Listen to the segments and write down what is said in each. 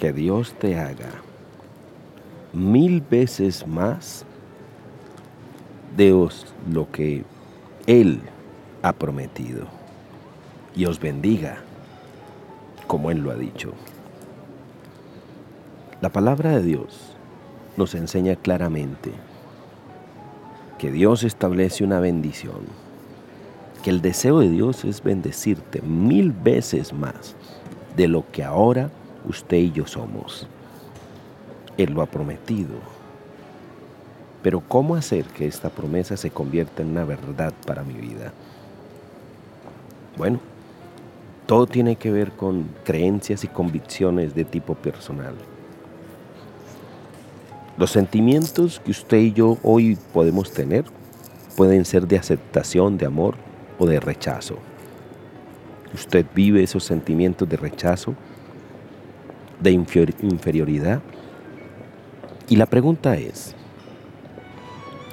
que Dios te haga mil veces más de lo que Él ha prometido y os bendiga como Él lo ha dicho. La palabra de Dios nos enseña claramente que Dios establece una bendición, que el deseo de Dios es bendecirte mil veces más de lo que ahora usted y yo somos. Él lo ha prometido. Pero ¿cómo hacer que esta promesa se convierta en una verdad para mi vida? Bueno, todo tiene que ver con creencias y convicciones de tipo personal. Los sentimientos que usted y yo hoy podemos tener pueden ser de aceptación, de amor o de rechazo. Usted vive esos sentimientos de rechazo, de inferioridad. Y la pregunta es,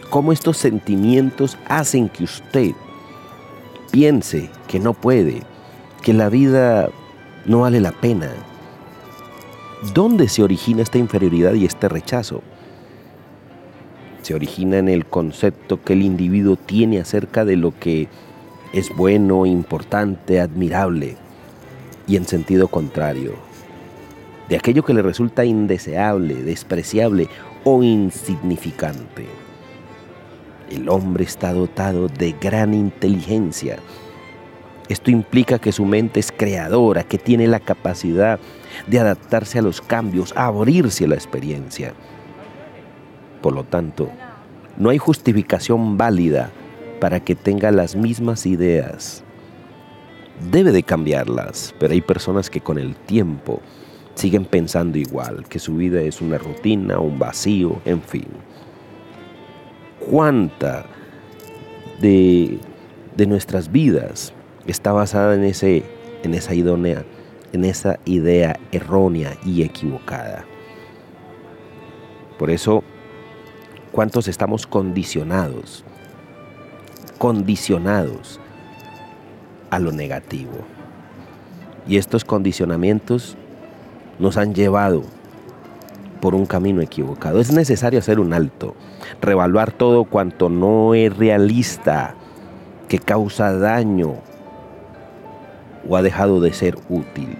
¿cómo estos sentimientos hacen que usted piense que no puede, que la vida no vale la pena? ¿Dónde se origina esta inferioridad y este rechazo? Se origina en el concepto que el individuo tiene acerca de lo que es bueno, importante, admirable, y en sentido contrario, de aquello que le resulta indeseable, despreciable o insignificante. El hombre está dotado de gran inteligencia. Esto implica que su mente es creadora, que tiene la capacidad de adaptarse a los cambios, a abrirse a la experiencia. Por lo tanto, no hay justificación válida para que tenga las mismas ideas. Debe de cambiarlas, pero hay personas que con el tiempo siguen pensando igual, que su vida es una rutina, un vacío, en fin. ¿Cuánta de, de nuestras vidas está basada en, ese, en, esa idónea, en esa idea errónea y equivocada? Por eso, ¿cuántos estamos condicionados condicionados a lo negativo. Y estos condicionamientos nos han llevado por un camino equivocado. Es necesario hacer un alto, revaluar todo cuanto no es realista, que causa daño o ha dejado de ser útil.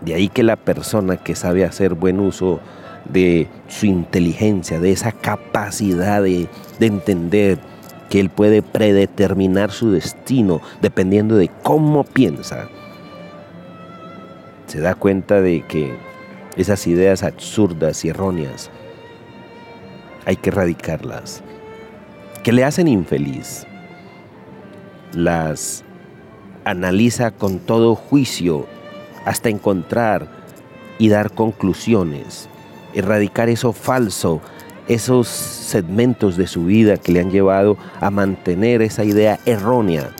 De ahí que la persona que sabe hacer buen uso de su inteligencia, de esa capacidad de, de entender, que Él puede predeterminar su destino dependiendo de cómo piensa. Se da cuenta de que esas ideas absurdas y erróneas hay que erradicarlas, que le hacen infeliz. Las analiza con todo juicio hasta encontrar y dar conclusiones, erradicar eso falso esos segmentos de su vida que le han llevado a mantener esa idea errónea,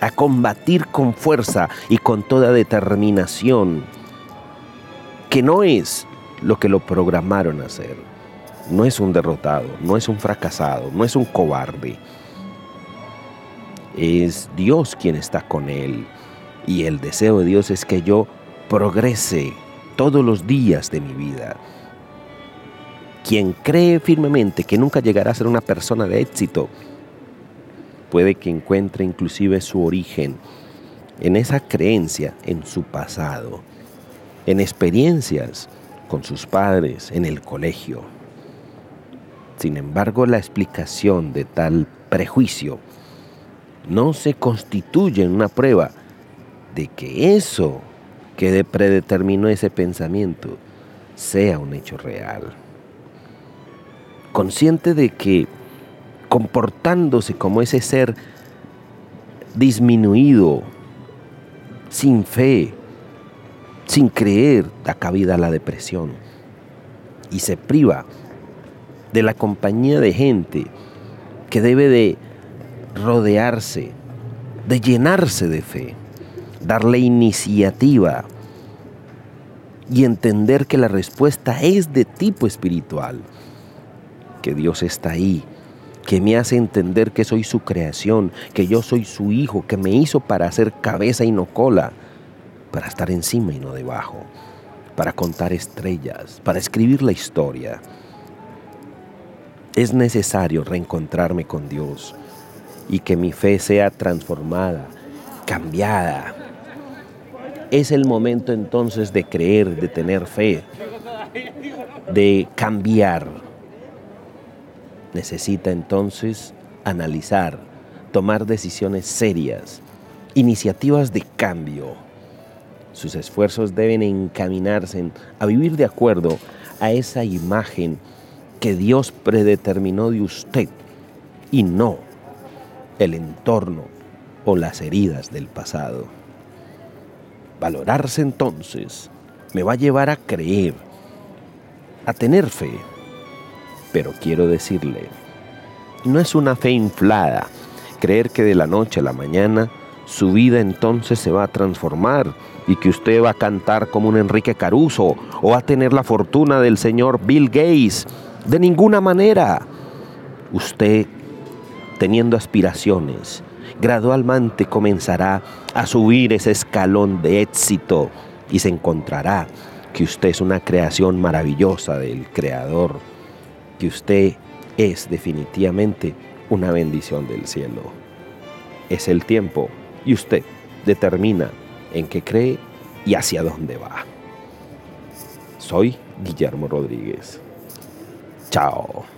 a combatir con fuerza y con toda determinación, que no es lo que lo programaron a hacer. No es un derrotado, no es un fracasado, no es un cobarde. Es Dios quien está con él. Y el deseo de Dios es que yo progrese todos los días de mi vida quien cree firmemente que nunca llegará a ser una persona de éxito, puede que encuentre inclusive su origen en esa creencia en su pasado, en experiencias con sus padres, en el colegio. Sin embargo, la explicación de tal prejuicio no se constituye en una prueba de que eso que predeterminó ese pensamiento sea un hecho real consciente de que comportándose como ese ser disminuido, sin fe, sin creer, da cabida a la depresión. Y se priva de la compañía de gente que debe de rodearse, de llenarse de fe, darle iniciativa y entender que la respuesta es de tipo espiritual que Dios está ahí, que me hace entender que soy su creación, que yo soy su hijo, que me hizo para ser cabeza y no cola, para estar encima y no debajo, para contar estrellas, para escribir la historia. Es necesario reencontrarme con Dios y que mi fe sea transformada, cambiada. Es el momento entonces de creer, de tener fe, de cambiar. Necesita entonces analizar, tomar decisiones serias, iniciativas de cambio. Sus esfuerzos deben encaminarse a vivir de acuerdo a esa imagen que Dios predeterminó de usted y no el entorno o las heridas del pasado. Valorarse entonces me va a llevar a creer, a tener fe. Pero quiero decirle, no es una fe inflada creer que de la noche a la mañana su vida entonces se va a transformar y que usted va a cantar como un Enrique Caruso o va a tener la fortuna del señor Bill Gates. De ninguna manera. Usted, teniendo aspiraciones, gradualmente comenzará a subir ese escalón de éxito y se encontrará que usted es una creación maravillosa del Creador, que usted es definitivamente una bendición del cielo. Es el tiempo y usted determina en qué cree y hacia dónde va. Soy Guillermo Rodríguez. Chao.